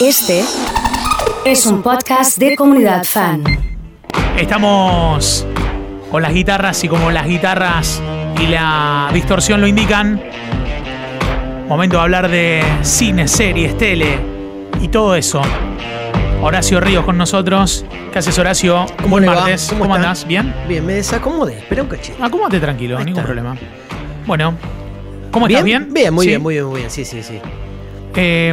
Este es un podcast de comunidad fan. Estamos con las guitarras y como las guitarras y la distorsión lo indican, momento de hablar de cine, series, tele y todo eso. Horacio Ríos con nosotros. ¿Qué haces, Horacio? ¿Cómo Buen le va? martes. ¿Cómo ¿Cómo, andás? ¿Bien? Bien, me desacomodé, espera un cachito. Acomódate tranquilo, Ahí ningún está. problema. Bueno, ¿cómo estás? ¿Bien? Bien, muy Sí. bien, muy bien, muy bien. Sí, sí, sí. Eh,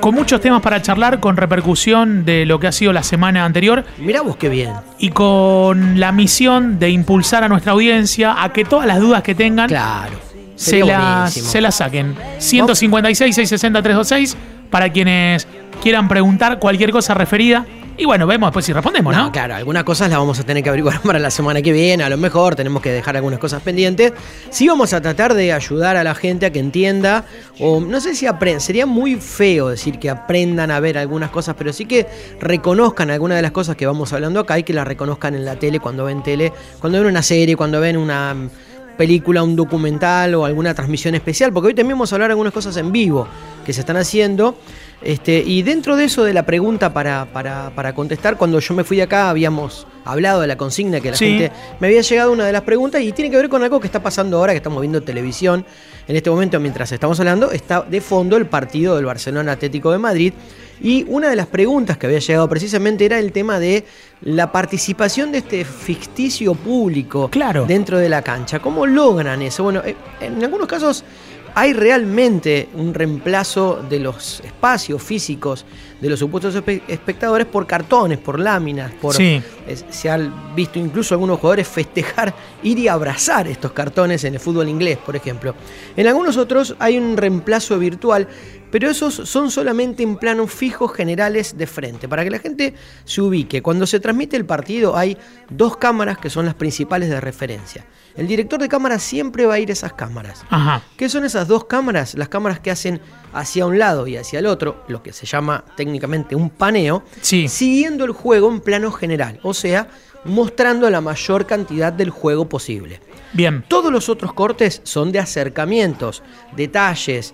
con muchos temas para charlar, con repercusión de lo que ha sido la semana anterior Mirá vos qué bien. y con la misión de impulsar a nuestra audiencia a que todas las dudas que tengan Claro. se las, se las saquen. 156 660 326 para quienes quieran preguntar cualquier cosa referida. Y bueno, vemos después si respondemos, ¿no? Claro, algunas cosas las vamos a tener que averiguar para la semana que viene, a lo mejor tenemos que dejar algunas cosas pendientes. Sí vamos a tratar de ayudar a la gente a que entienda, o no sé si aprendan, sería muy feo decir que aprendan a ver algunas cosas, pero sí que reconozcan algunas de las cosas que vamos hablando acá y que las reconozcan en la tele, cuando ven tele, cuando ven una serie, cuando ven una película, un documental o alguna transmisión especial, porque hoy también vamos a hablar de algunas cosas en vivo que se están haciendo. Este, y dentro de eso de la pregunta para, para, para contestar, cuando yo me fui de acá habíamos hablado de la consigna que la Sí. gente me había llegado una de las preguntas y tiene que ver con algo que está pasando ahora, que estamos viendo televisión. En este momento, mientras estamos hablando, está de fondo el partido del Barcelona Atlético de Madrid. Y una de las preguntas que había llegado precisamente era el tema de la participación de este ficticio público Claro. dentro de la cancha. ¿Cómo logran eso? Bueno, eh, en algunos casos hay realmente un reemplazo de los espacios físicos de los supuestos espe- espectadores por cartones, por láminas, por. Es- se han visto incluso algunos jugadores festejar, ir y abrazar estos cartones en el fútbol inglés, por ejemplo. En algunos otros hay un reemplazo virtual, pero esos son solamente en planos fijos generales de frente, para que la gente se ubique. Cuando se transmite el partido hay dos cámaras que son las principales de referencia. El director de cámara siempre va a ir a esas cámaras. Ajá. ¿Qué son esas dos cámaras? Las cámaras que hacen hacia un lado y hacia el otro, lo que se llama técnicamente un paneo, Sí. siguiendo el juego en plano general, o sea, mostrando la mayor cantidad del juego posible. Bien. Todos los otros cortes son de acercamientos, detalles,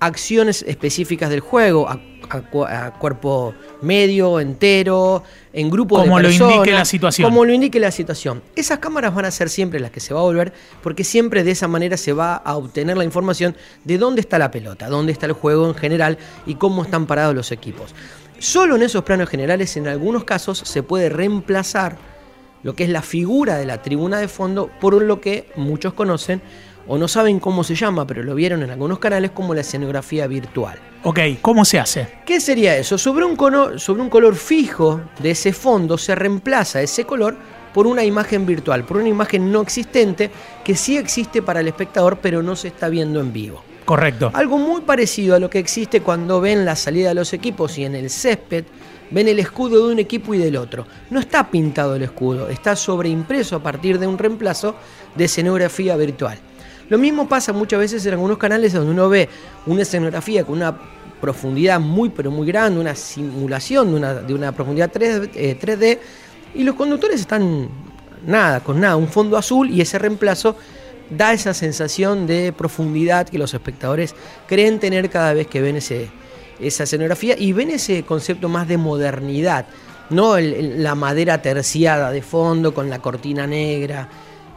acciones específicas del juego, a, a cu- a cuerpo medio, entero, en grupo Como de lo personas. indique la situación. Como lo indique la situación. Esas cámaras van a ser siempre las que se va a volver, porque siempre de esa manera se va a obtener la información de dónde está la pelota, dónde está el juego en general y cómo están parados los equipos. Solo en esos planos generales, en algunos casos, se puede reemplazar lo que es la figura de la tribuna de fondo por lo que muchos conocen o no saben cómo se llama, pero lo vieron en algunos canales como la escenografía virtual. Ok, ¿cómo se hace? ¿Qué sería eso? Sobre un, cono- sobre un color fijo de ese fondo se reemplaza ese color por una imagen virtual, por una imagen no existente que sí existe para el espectador pero no se está viendo en vivo. Correcto. Algo muy parecido a lo que existe cuando ven la salida de los equipos y en el césped ven el escudo de un equipo y del otro. No está pintado el escudo, está sobreimpreso a partir de un reemplazo de escenografía virtual. Lo mismo pasa muchas veces en algunos canales donde uno ve una escenografía con una profundidad muy pero muy grande, una simulación de una, de una profundidad 3, eh, 3D y los conductores están nada, con nada, un fondo azul y ese reemplazo da esa sensación de profundidad que los espectadores creen tener cada vez que ven ese, esa escenografía y ven ese concepto más de modernidad, no el- la madera terciada de fondo con la cortina negra.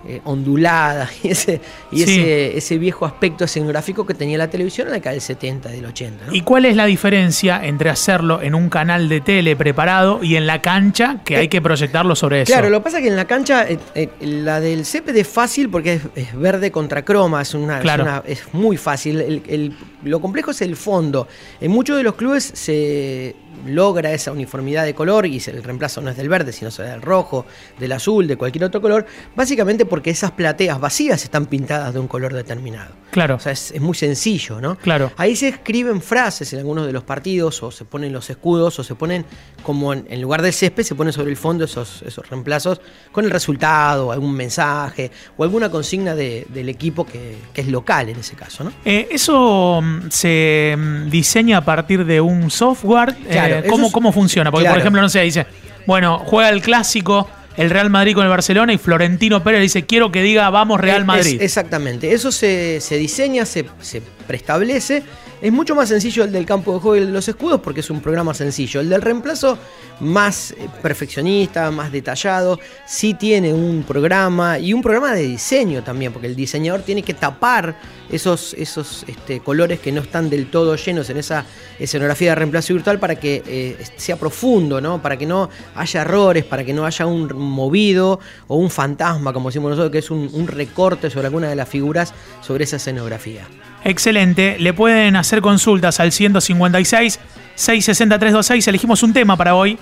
Eh, ondulada y, ese, y Sí. ese, ese viejo aspecto escenográfico que tenía la televisión en la década del 70, del 80. ¿no? ¿Y cuál es la diferencia entre hacerlo en un canal de tele preparado y en la cancha que hay que proyectarlo sobre eso? Claro, lo que pasa es que en la cancha, eh, eh, la del césped es fácil porque es, es verde contra croma, es, una, es Claro. una- es muy fácil. El- el- lo complejo es el fondo. En muchos de los clubes se logra esa uniformidad de color y el reemplazo no es del verde, sino será del rojo, del azul, de cualquier otro color, básicamente porque esas plateas vacías están pintadas de un color determinado. Claro. O sea, es, es muy sencillo, ¿no? Claro. Ahí se escriben frases en algunos de los partidos, o se ponen los escudos, o se ponen, como en, en lugar del césped, se ponen sobre el fondo esos, esos reemplazos con el resultado, algún mensaje, o alguna consigna de- del equipo que, que es local en ese caso, ¿no? Eh, ¿Eso mm, se mm, diseña a partir de un software? Eh, Claro, eso ¿cómo, es- ¿Cómo funciona? Porque, por ejemplo, no sé, dice, bueno, juega el clásico el Real Madrid con el Barcelona y Florentino Pérez dice, quiero que diga vamos Real Es- Madrid. exactamente. Eso se, se diseña, se, se preestablece. Es mucho más sencillo el del campo de juego y el de los escudos porque es un programa sencillo. El del reemplazo, más eh, perfeccionista, más detallado. Sí tiene un programa y un programa de diseño también, porque el diseñador tiene que tapar esos, esos este, colores que no están del todo llenos en esa escenografía de reemplazo virtual para que eh, sea profundo, ¿no? Para que no haya errores, para que no haya un movido o un fantasma, como decimos nosotros, que es un, un recorte sobre alguna de las figuras sobre esa escenografía. Excelente. Le pueden hacer consultas al 156 660 326. Elegimos un tema para hoy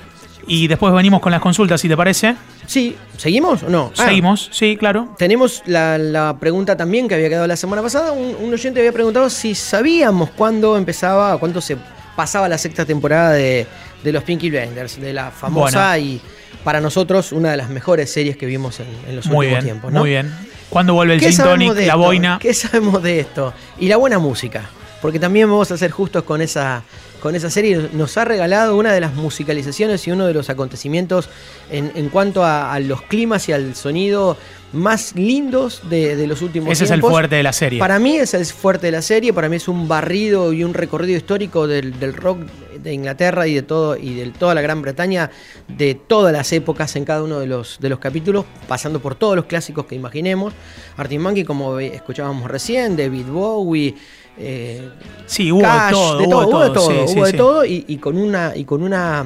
y después venimos con las consultas, si te parece. Sí, ¿seguimos o no? Ah, Seguimos, sí, claro. Tenemos la, la, pregunta también que había quedado la semana pasada. Un, un, oyente había preguntado si sabíamos cuándo empezaba, cuándo se pasaba la sexta temporada de, de los Pinky Blinders, de la famosa bueno. y para nosotros una de las mejores series que vimos en, en los muy últimos bien, tiempos. ¿no? Muy bien. ¿Cuándo vuelve el gin tonic, la esto? boina? ¿Qué sabemos de esto? Y la buena música. Porque también vamos a ser justos con esa, con esa serie. Nos ha regalado una de las musicalizaciones y uno de los acontecimientos en, en cuanto a, a, los climas y al sonido más lindos de, de los últimos Ese tiempos. es el fuerte de la serie. Para mí es el fuerte de la serie. Para mí es un barrido y un recorrido histórico del, del rock de Inglaterra y de todo y de toda la Gran Bretaña de todas las épocas en cada uno de los, de los capítulos, pasando por todos los clásicos que imaginemos. Artie Monkey, como escuchábamos recién, David Bowie. Eh, sí, hubo Cash, de todo, de todo, hubo de todo, sí, hubo sí, de sí. todo y, y, con una y con una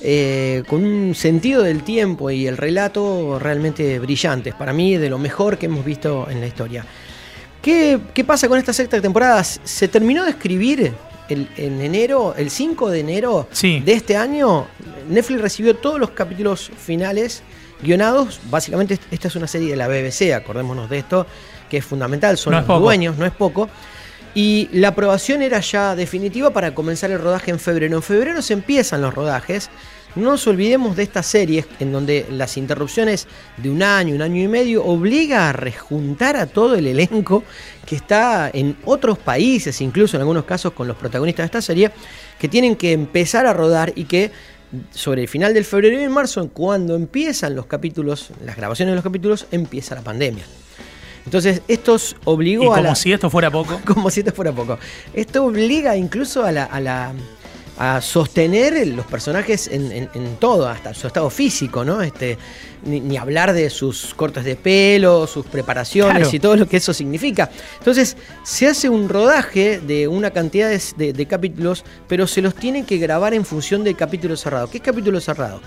eh, con un sentido del tiempo y el relato realmente brillantes. Para mí, de lo mejor que hemos visto en la historia. ¿Qué, qué pasa con esta sexta temporada? Se terminó de escribir el, en enero, el 5 de enero Sí. de este año. Netflix recibió todos los capítulos finales guionados. Básicamente, esta es una serie de la BBC, acordémonos de esto, que es fundamental, son No los poco. dueños, no es poco. Y la aprobación era ya definitiva para comenzar el rodaje en febrero. En febrero se empiezan los rodajes. No nos olvidemos de estas series en donde las interrupciones de un año, un año y medio, obliga a rejuntar a todo el elenco que está en otros países, incluso en algunos casos con los protagonistas de esta serie, que tienen que empezar a rodar y que sobre el final del febrero y marzo, cuando empiezan los capítulos, las grabaciones de los capítulos, empieza la pandemia. Entonces, esto obligó Y a como si esto fuera poco. como si esto fuera poco. Esto obliga incluso a la, a la a sostener los personajes en, en, en, todo, hasta su estado físico, ¿no? Este, ni, ni hablar de sus cortes de pelo, sus preparaciones Claro. y todo lo que eso significa. Entonces, se hace un rodaje de una cantidad de, de- de capítulos, pero se los tiene que grabar en función del capítulo cerrado. ¿Qué es capítulo cerrado?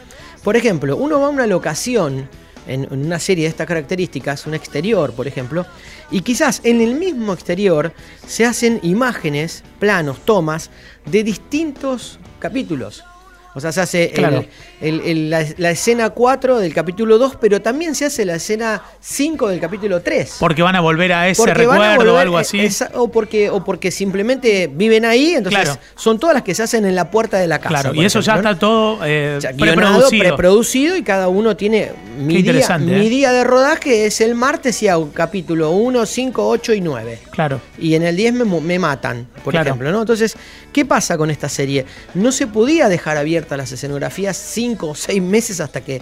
Por ejemplo, uno va a una locación en, una serie de estas características, un exterior, por ejemplo, y quizás en el mismo exterior se hacen imágenes, planos, tomas de distintos capítulos. O sea, se hace el- Claro. el- el- la, la escena 4 del capítulo 2, pero también se hace la escena 5 del capítulo 3. Porque van a volver a ese Porque recuerdo o volver, algo eh, así. esa- o, porque, o porque simplemente viven ahí, entonces Claro. son todas las que se hacen en la puerta de la casa. claro, y eso ya ejemplo, ¿no? está todo eh, Ya, preproducido. preproducido y cada uno tiene mi día, mi ¿eh? día de rodaje es el martes y hago capítulo 1, 5, 8 y 9. Claro. Y en el 10 me, me matan, por Claro. ejemplo, ¿no? Entonces, ¿qué pasa con esta serie? No se podía dejar las escenografías 5 o 6 meses hasta que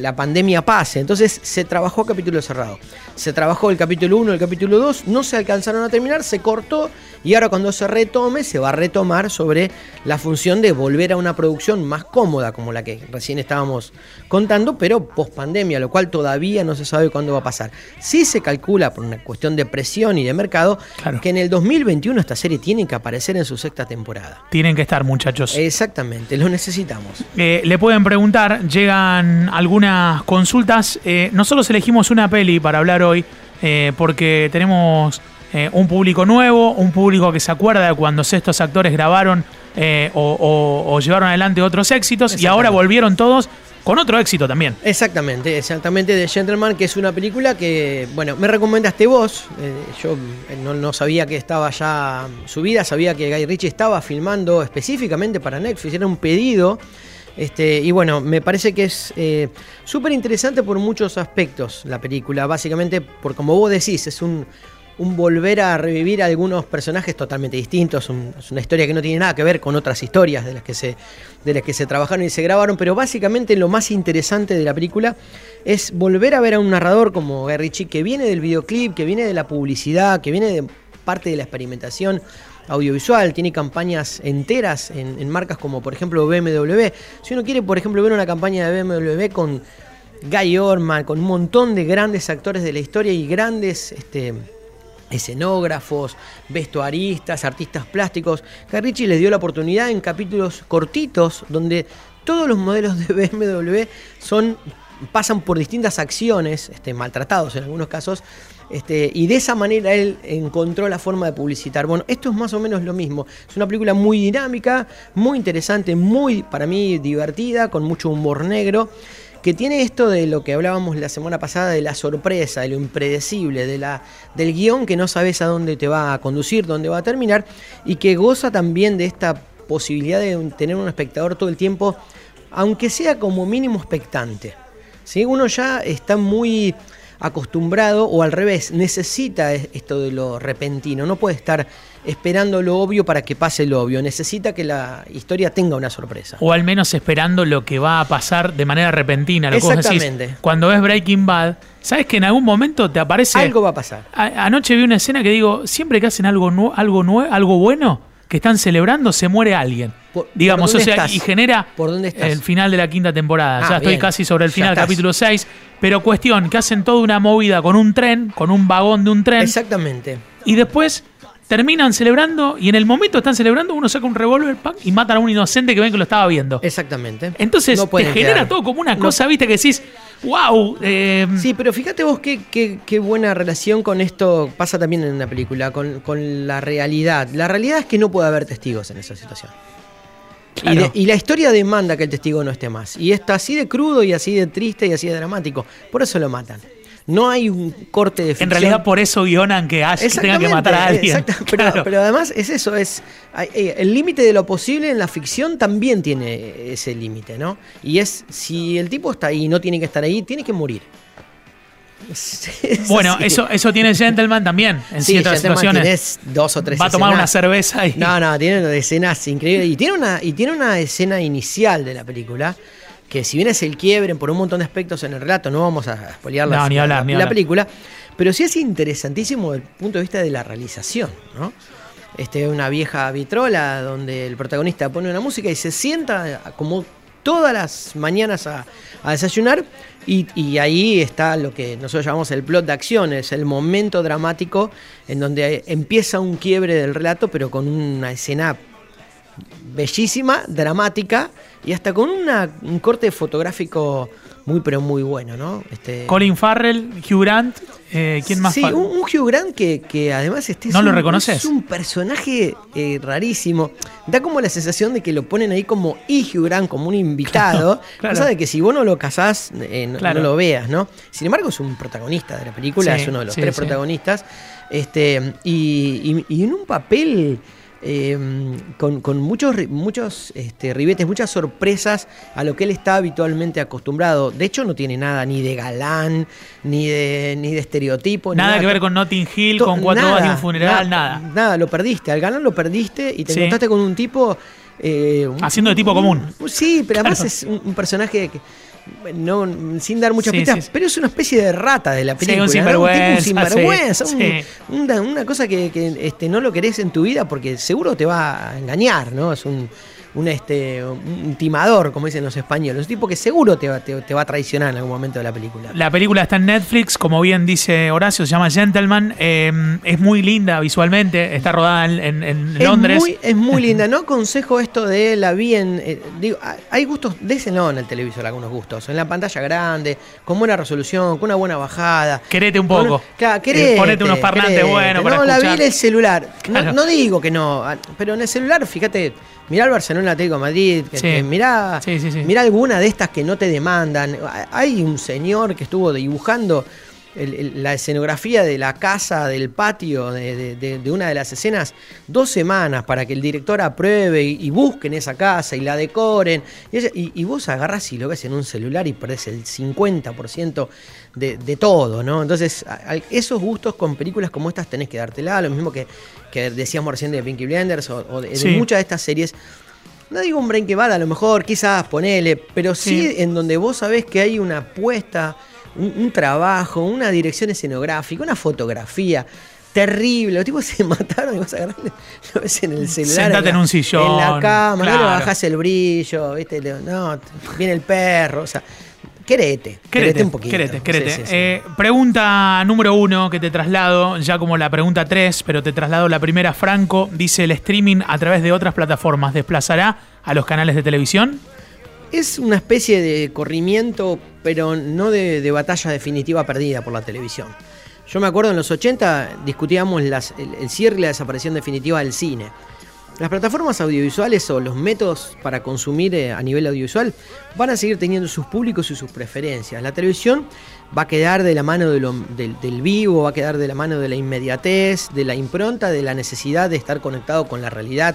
la pandemia pase. Entonces se trabajó a capítulo cerrado. Se trabajó el capítulo 1, el capítulo 2, no se alcanzaron a terminar, se cortó y ahora cuando se retome se va a retomar sobre la función de volver a una producción más cómoda como la que recién estábamos contando, pero post pandemia, lo cual todavía no se sabe cuándo va a pasar. Sí se calcula por una cuestión de presión y de mercado Claro. que en el 2021 esta serie tiene que aparecer en su sexta temporada. Tienen que estar, muchachos. Exactamente, lo necesitamos. Eh, le pueden preguntar, llegan algunas consultas. Eh, nosotros elegimos una peli para hablar hoy eh, porque tenemos eh, un público nuevo, un público que se acuerda de cuando estos actores grabaron eh, o, o- o llevaron adelante otros éxitos y ahora volvieron todos con otro éxito también. Exactamente, exactamente de Gentleman, que es una película que, bueno, me recomendaste vos. eh, yo no, no sabía que estaba ya subida, sabía que Guy Ritchie estaba filmando específicamente para Netflix, era un pedido. Este, y bueno, me parece que es eh, súper interesante por muchos aspectos la película. Básicamente, por como vos decís, es un, un volver a revivir algunos personajes totalmente distintos. es una historia que no tiene nada que ver con otras historias de las que se, de las que se trabajaron y se grabaron. Pero básicamente lo más interesante de la película es volver a ver a un narrador como Guy Ritchie que viene del videoclip, que viene de la publicidad, que viene de parte de la experimentación audiovisual, tiene campañas enteras en, en marcas como por ejemplo BMW. Si uno quiere, por ejemplo, ver una campaña de BMW con Guy Orman, con un montón de grandes actores de la historia y grandes este, escenógrafos, vestuaristas, artistas plásticos. Carricci les dio la oportunidad en capítulos cortitos donde todos los modelos de BMW son, pasan por distintas acciones, este, maltratados en algunos casos, este, y de esa manera él encontró la forma de publicitar. Bueno, esto es más o menos lo mismo. Es una película muy dinámica, muy interesante, muy para mí divertida, con mucho humor negro que tiene esto de lo que hablábamos la semana pasada, de la sorpresa, de lo impredecible, de la, del guion que no sabes a dónde te va a conducir, dónde va a terminar, y que goza también de esta posibilidad de tener un espectador todo el tiempo, aunque sea como mínimo expectante. si Uno ya está muy acostumbrado o al revés, necesita esto de lo repentino, no puede estar esperando lo obvio para que pase lo obvio, necesita que la historia tenga una sorpresa. O al menos esperando lo que va a pasar de manera repentina, lo Exactamente. Que cuando ves Breaking Bad, sabes que en algún momento te aparece... Algo va a pasar. anoche vi una escena que digo, siempre que hacen algo, algo, nuevo, algo bueno, que están celebrando, se muere alguien. digamos, o sea, y genera ¿Por dónde estás? el final de la quinta temporada. Ah, ya estoy casi sobre el final, capítulo 6. Pero cuestión, que hacen toda una movida con un tren, con un vagón de un tren. Exactamente. Y después terminan celebrando y en el momento están celebrando uno saca un revólver y matan a un inocente que ven que lo estaba viendo. Exactamente. Entonces te genera todo como una cosa, viste, que decís, wow. Eh, sí, pero fíjate vos qué, qué, buena relación con esto pasa también en la película, con, con la realidad. La realidad es que no puede haber testigos en esa situación. Y, la historia demanda que el testigo no esté más. Y está así de crudo y así de triste y así de dramático. Por eso lo matan. No hay un corte de ficción. En realidad por eso guionan que, Ash tenga que matar a alguien. pero, además es eso, es eh, el límite de lo posible en la ficción también tiene ese límite, ¿no? Y es si el tipo está ahí y no tiene que estar ahí, tiene que morir. bueno, eso, eso tiene Gentleman también, en ciertas situaciones. dos o tres Va a tomar una cerveza y. No, no, tiene escenas increíbles. Y tiene una, y tiene una escena inicial de la película. Que si bien es el quiebre por un montón de aspectos en el relato, no vamos a spoilear la, la, película, pero sí es interesantísimo desde el punto de vista de la realización, ¿no? Este, una vieja vitrola donde el protagonista pone una música y se sienta como todas las mañanas a, desayunar y, ahí está lo que nosotros llamamos el plot de acción, es el momento dramático en donde empieza un quiebre del relato pero con una escena bellísima, dramática y hasta con un corte fotográfico muy pero muy bueno, ¿no? Este, Colin Farrell, Hugh Grant, eh, ¿quién más? Sí, un, Hugh Grant que, además este ¿No lo reconoces? Es un personaje eh, rarísimo. Da como la sensación de que lo ponen ahí como y Hugh Grant, como un invitado. Cosa de que si vos no lo casás, eh, no, lo veas, ¿no? Sin embargo, es un protagonista de la película, es uno de los tres protagonistas. Este, y, y en un papel Em, con, muchos, muchos este, ribetes, muchas sorpresas a lo que él está habitualmente acostumbrado. De hecho, no tiene nada ni de galán, ni de, ni de estereotipo. Nada, que ver con Notting Hill, con cuatro horas de un funeral, nada, nada. lo perdiste. Al galán lo perdiste y te encontraste con un tipo. Eh, Haciendo de tipo común. Sí, pero además es un personaje que no, sin dar muchas pistas, pero es una especie de rata de la película. un sinvergüenza. una, cosa que, este, no lo querés en tu vida porque seguro te va a engañar, ¿no? Es un, un, este, un timador, como dicen los españoles. Un tipo que seguro te va, te, va a traicionar en algún momento de la película. La película está en Netflix, como bien dice Horacio, se llama Gentleman. Eh, es muy linda visualmente, está rodada en, Londres. es muy linda. No aconsejo esto de la vi en. Eh, digo, hay gustos, no en el televisor, algunos gustos. En la pantalla grande, con buena resolución, con una buena bajada. Querete un poco. claro, querete, Ponete unos parlantes buenos. No, la vi en el celular. no digo que no, pero en el celular, fíjate mirá el Barcelona Atlético de Madrid, que, mirá, alguna de estas que no te demandan. Hay un señor que estuvo dibujando la escenografía de la casa, del patio, de, una de las escenas, dos semanas para que el director apruebe y, busquen esa casa y la decoren. Y, vos agarras y lo ves en un celular y perdés el 50% de, todo, ¿no? Entonces, esos gustos con películas como estas tenés que dártela, lo mismo que, decíamos recién de Pinky Blenders o, de, muchas de estas series. No digo un Breaking Bad, a lo mejor, quizás ponele, pero sí, en donde vos sabés que hay una apuesta, un, trabajo, una dirección escenográfica, una fotografía terrible. Los tipos se mataron y vos agarrás, lo ves en el celular. Sentate en un sillón, En la cama, no le claro. bajás el brillo, ¿viste? No, viene el perro, o sea. Querete, querete, un poquito. querete, querete. Sí, sí, sí. Eh, pregunta número uno que te traslado, ya como la pregunta tres, pero te traslado la primera. Franco dice: ¿el streaming a través de otras plataformas desplazará a los canales de televisión? Es una especie de corrimiento, pero no de, de batalla definitiva perdida por la televisión. Yo me acuerdo en los 80 discutíamos las- el, el cierre y la desaparición definitiva del cine. Las plataformas audiovisuales o los métodos para consumir eh, a nivel audiovisual van a seguir teniendo sus públicos y sus preferencias. La televisión va a quedar de la mano del vivo, va a quedar de la mano de la inmediatez, de la impronta, de la necesidad de estar conectado con la realidad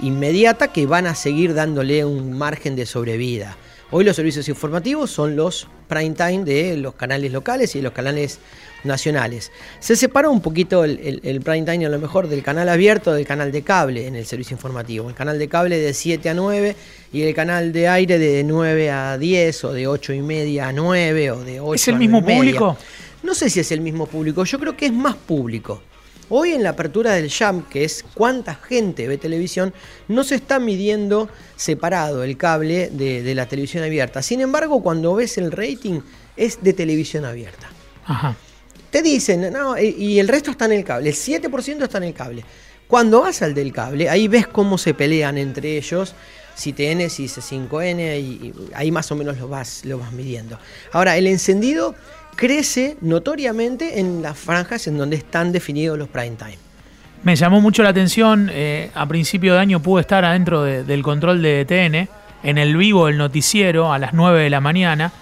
inmediata que van a seguir dándole un margen de sobrevida. Hoy los servicios informativos son los prime time de los canales locales y los canales nacionales. Se separa un poquito el, el- el prime time a lo mejor del canal abierto del canal de cable en el servicio informativo. El canal de cable de 7 a 9 y el canal de aire de 9 a 10 o de 8 y media a 9 o de 8 ¿Es el a mismo 9 y media. público? No sé si es el mismo público, yo creo que es más público. Hoy en la apertura del Jam, que es cuánta gente ve televisión, no se está midiendo separado el cable de, de la televisión abierta. Sin embargo, cuando ves el rating, es de televisión abierta. Ajá. Te dicen, no, y y el resto está en el cable, el 7% está en el cable. Cuando vas al del cable, ahí ves cómo se pelean entre ellos, si TN, si C5N, y, ahí más o menos lo vas, lo vas midiendo. Ahora, el encendido crece notoriamente en las franjas en donde están definidos los prime time. Me llamó mucho la atención, eh, a principio de año pude estar adentro de- del control de TN, en el vivo del noticiero a las 9 de la mañana,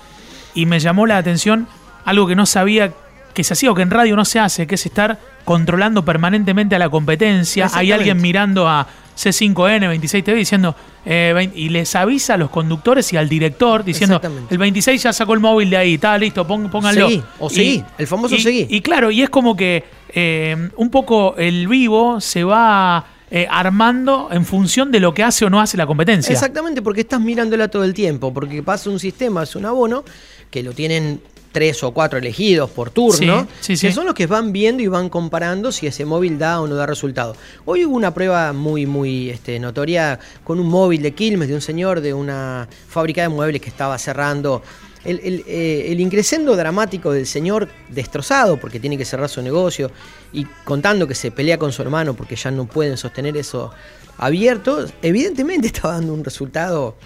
y me llamó la atención algo que no sabía que se hacía o que en radio no se hace, que es estar controlando permanentemente a la competencia. Hay alguien mirando a C5N, 26TV, diciendo, eh, y les avisa a los conductores y al director, diciendo, el 26 ya sacó el móvil de ahí, está listo, pon- pónganlo. Seguí, o seguí, el famoso y- seguí. Y claro, y es como que eh, un poco el vivo se va eh, armando en función de lo que hace o no hace la competencia. Exactamente, porque estás mirándola todo el tiempo, porque pasa un sistema, es un abono, que lo tienen tres o cuatro elegidos por turno, Sí, sí, sí. que son los que van viendo y van comparando si ese móvil da o no da resultado. Hoy hubo una prueba muy, muy este, notoria con un móvil de Quilmes de un señor de una fábrica de muebles que estaba cerrando. El, el, eh, el dramático del señor destrozado porque tiene que cerrar su negocio y contando que se pelea con su hermano porque ya no pueden sostener eso abierto, evidentemente estaba dando un resultado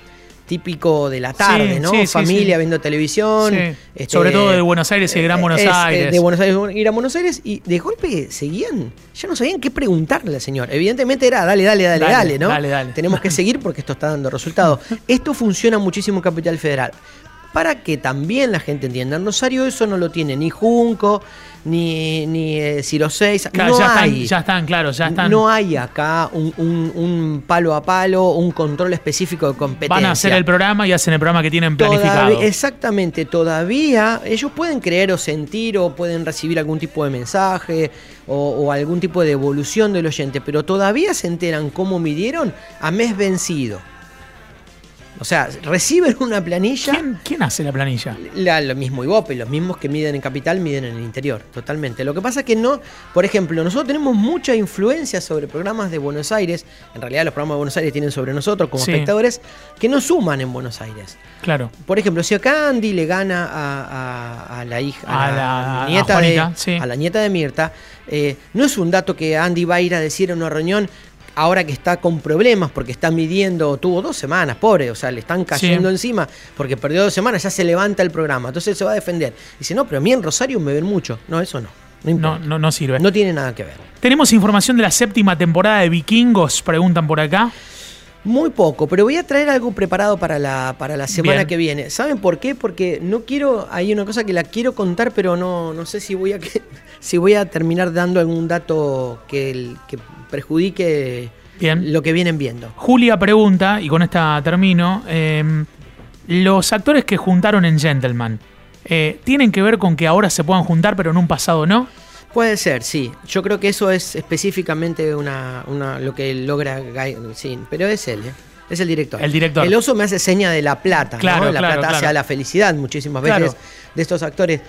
típico de la tarde, Sí, ¿no? sí, Familia sí. viendo televisión. Este, Sobre todo de Buenos Aires y de Gran Buenos es, eh, Aires. De Buenos Aires ir a Buenos Aires y de golpe seguían, ya no sabían qué preguntarle al señor. Evidentemente era dale, dale, dale, Dale, dale, ¿no? dale, dale. Tenemos que seguir porque esto está dando resultados. Esto funciona muchísimo en Capital Federal. Para que también la gente entienda, en Rosario eso no lo tiene ni Junco, ni, ni eh, Ciro 6. Claro, no ya, hay. están, ya están, claro, ya están. No hay acá un, un- un palo a palo, un control específico de competencia. Van a hacer el programa y hacen el programa que tienen Todavía- planificado. exactamente, todavía ellos pueden creer o sentir o pueden recibir algún tipo de mensaje o, o algún tipo de evolución del oyente, pero todavía se enteran cómo midieron a mes vencido. O sea, reciben una planilla. ¿Quién, quién hace la planilla? La- lo mismo Ibope, los mismos que miden en capital miden en el interior, totalmente. Lo que pasa es que no, por ejemplo, nosotros tenemos mucha influencia sobre programas de Buenos Aires, en realidad los programas de Buenos Aires tienen sobre nosotros como Sí. espectadores, que no suman en Buenos Aires. Claro. Por ejemplo, si acá Andy le gana a, a- a la hija, a, A la, nieta Juanita, de, sí. a la nieta de Mirta, eh, no es un dato que Andy va a ir a decir en una reunión ahora que está con problemas porque está midiendo, tuvo dos semanas, pobre, o sea, le están cayendo Sí. encima porque perdió dos semanas, ya se levanta el programa, entonces se va a defender. Dice, no, pero a mí en Rosario me ven mucho. No, eso no. No, No, no, no sirve. No tiene nada que ver. Tenemos información de la séptima temporada de Vikingos, preguntan por acá. Muy poco, pero voy a traer algo preparado para la, para la semana Bien. que viene. ¿Saben por qué? Porque no quiero, hay una cosa que la quiero contar, pero no, no sé si voy a si voy a terminar dando algún dato que, el- que perjudique Bien. lo que vienen viendo. Julia pregunta, y con esta termino, eh, los actores que juntaron en Gentleman, eh, ¿tienen que ver con que ahora se puedan juntar pero en un pasado no? Puede ser, sí. Yo creo que eso es específicamente una, una- lo que logra Guy, sí, pero es él, ¿eh? es el director. El director. El oso me hace seña de la plata, Claro, ¿no? La claro, plata claro. hacia la felicidad muchísimas veces de estos actores.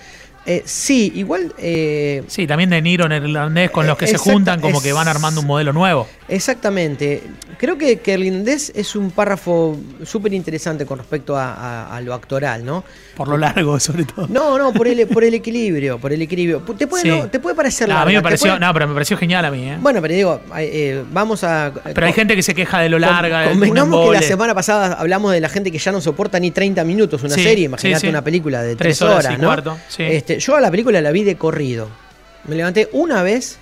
Eh, sí, igual. eh, Sí, también de Niro en el irlandés con los que se juntan, como es- que van armando un modelo nuevo. Exactamente. Creo que, que el irlandés es un párrafo súper interesante con respecto a, a- a lo actoral, ¿no? Por lo largo, sobre todo. No, no, por el, por el equilibrio, por el equilibrio. Te puede, Sí. no, te puede parecer No, a mí me pareció, puede- no, pero me pareció genial a mí, ¿eh? Bueno, pero digo, eh, eh, vamos a... Pero hay gente que se queja de lo larga, Convengamos que la semana pasada hablamos de la gente que ya no soporta ni 30 minutos una Sí, serie. Imagínate sí, una película de Tres 3 horas horas, y ¿no? cuarto, sí. Este, yo a la película la vi de corrido. Me levanté una vez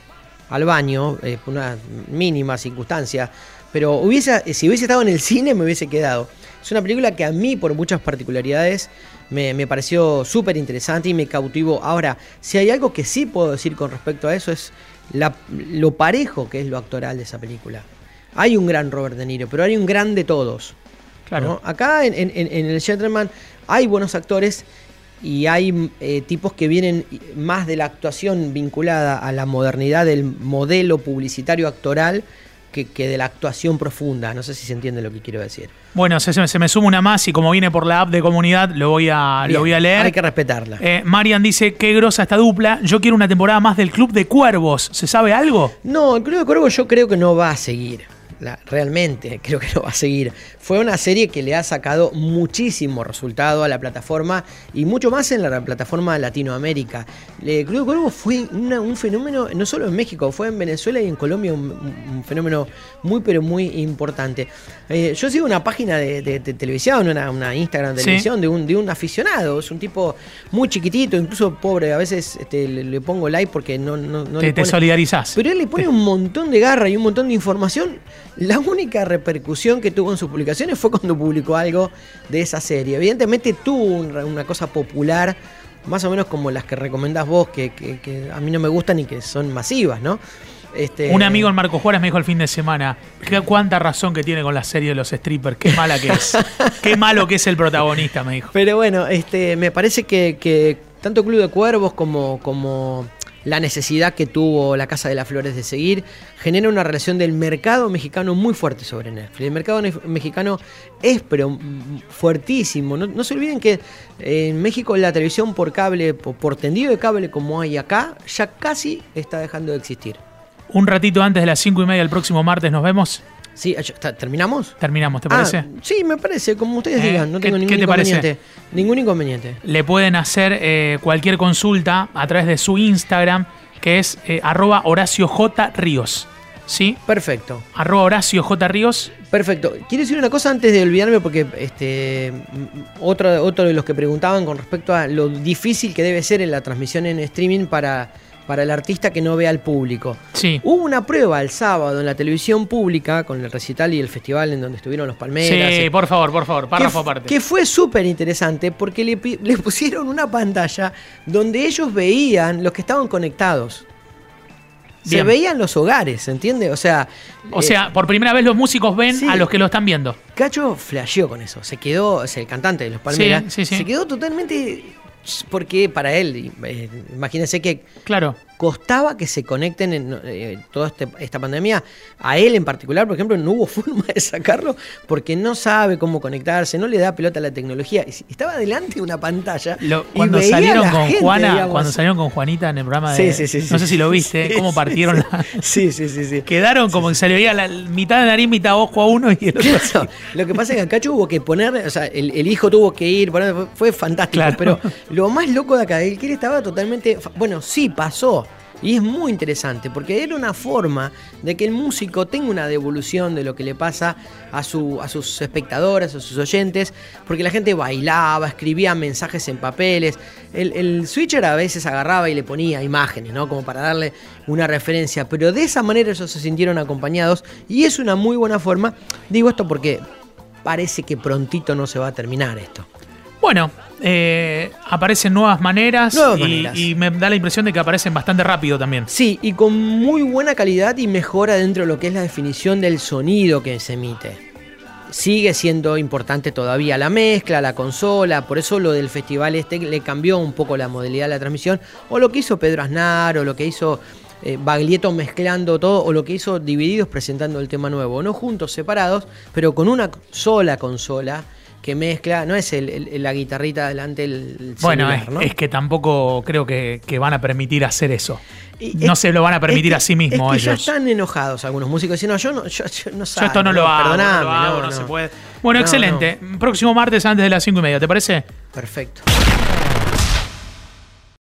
al baño, eh, por una mínima circunstancia, pero hubiese, si hubiese estado en el cine me hubiese quedado. Es una película que a mí, por muchas particularidades, me, me pareció súper interesante y me cautivó. Ahora, si hay algo que sí puedo decir con respecto a eso es la- lo parejo que es lo actoral de esa película. Hay un gran Robert De Niro, pero hay un gran de todos. Claro. ¿no? Acá en- en el Gentleman hay buenos actores y hay eh, tipos que vienen más de la actuación vinculada a la modernidad del modelo publicitario actoral que, que de la actuación profunda. No sé si se entiende lo que quiero decir. Bueno, se, se me suma una más y como viene por la app de comunidad, lo voy a, Bien, lo voy a leer. Hay que respetarla. Eh, Marian dice, qué grosa esta dupla. Yo quiero una temporada más del Club de Cuervos. ¿Se sabe algo? No, el Club de Cuervos yo creo que no va a seguir. La- realmente creo que no va a seguir. Fue una serie que le ha sacado muchísimo resultado a la plataforma y mucho más en la plataforma Latinoamérica. El Club de Cuervos fue una- un fenómeno, no solo en México, fue en Venezuela y en Colombia un, un fenómeno muy pero muy importante. Eh, yo sigo una página de, de- de televisión, una, una Instagram de Sí. televisión de un, de un aficionado. Es un tipo muy chiquitito, incluso pobre. A veces este, le, le pongo like porque no, no, no te, le te solidarizás. pero él le pone un montón de garra y un montón de información. La única repercusión que tuvo en sus publicaciones fue cuando publicó algo de esa serie. Evidentemente tuvo un- una cosa popular, más o menos como las que recomendás vos, que, que- que a mí no me gustan y que son masivas, ¿no? Este, Un amigo en Marco Juárez me dijo el fin de semana, qué cuánta razón que tiene con la serie de los strippers, qué mala que es. qué malo que es el protagonista, me dijo. Pero bueno, este, me parece que, que tanto Club de Cuervos como, como la necesidad que tuvo la Casa de las Flores de seguir genera una relación del mercado mexicano muy fuerte sobre Netflix. El mercado mexicano es pero fuertísimo. No, se olviden que en México la televisión por cable, por, por tendido de cable como hay acá, ya casi está dejando de existir. Un ratito antes de las cinco y media del próximo martes nos vemos. Sí, está- ¿terminamos? Terminamos, ¿te Ah, parece? sí, me parece, como ustedes ¿Eh? digan, no ¿Qué- tengo ningún te parece? inconveniente. Ningún inconveniente. Le pueden hacer eh, cualquier consulta a través de su Instagram, que es eh, arroba Horacio J. Ríos. ¿Sí? Perfecto. Arroba Horacio J. Ríos. Perfecto. Quiero decir una cosa antes de olvidarme porque este mm, otro, otro de los que preguntaban con respecto a lo difícil que debe ser en la transmisión en streaming para, para el artista que no vea al público. Sí. Hubo una prueba el sábado en la televisión pública con el recital y el festival en donde estuvieron los Palmeras. Sí, eh, por favor, por favor, párrafo aparte. que fue súper interesante porque le, pusieron una pantalla donde ellos veían los que estaban conectados. Se veían los hogares, ¿entiende? O sea, O eh, sea, por primera vez los músicos ven sí. a los que lo están viendo. Cacho flasheó con eso. Se quedó, o sea, el cantante de los Palmeras, Sí, sí, sí. se quedó totalmente. Porque para él, eh, imagínense que Claro. Costaba que se conecten en eh, toda este- esta pandemia. A él en particular, por ejemplo, no hubo forma de sacarlo porque no sabe cómo conectarse, no le da pelota a la tecnología. Estaba delante de una pantalla. Lo- y cuando a salieron la con gente, Juana, digamos. cuando salieron con Juanita en el programa de. Sí, sí, sí, no sé si lo viste, cómo partieron sí. la. Sí, sí, sí, sí. Quedaron como que se le veía la mitad de nariz, mitad ojo a uno y el otro. Claro, lo que pasa es que a Cacho hubo que poner, o sea, el, el hijo tuvo que ir, poner- fue, fantástico, Claro. pero lo más loco de acá es que él estaba totalmente, bueno, sí pasó. Y es muy interesante porque era una forma de que el músico tenga una devolución de lo que le pasa a, su, a sus espectadores, a sus oyentes, porque la gente bailaba, escribía mensajes en papeles. El, el switcher a veces agarraba y le ponía imágenes, ¿no? Como para darle una referencia, pero de esa manera ellos se sintieron acompañados y es una muy buena forma. Digo esto porque parece que prontito no se va a terminar esto. Bueno, eh, aparecen nuevas maneras, Nuevas y, maneras. y me da la impresión de que aparecen bastante rápido también. Sí, y con muy buena calidad y mejora dentro de lo que es la definición del sonido que se emite. Sigue siendo importante todavía la mezcla, la consola, por eso lo del festival este le cambió un poco la modalidad de la transmisión, o lo que hizo Pedro Aznar, o lo que hizo eh, Baglietto mezclando todo, o lo que hizo Divididos presentando el tema nuevo, no juntos, separados, pero con una sola consola que mezcla, no es el- el- la guitarrita delante del Bueno, celular, es, ¿no? es que tampoco creo que, que van a permitir hacer eso. Y no es- se lo van a permitir es que- a sí mismos ya ellos. están enojados algunos músicos diciendo, no, yo no, yo, yo no Yo salgo, esto no lo hago, no lo hago, no, no, se puede. Bueno, No, excelente. Próximo martes antes de las cinco y media, ¿te parece? Perfecto.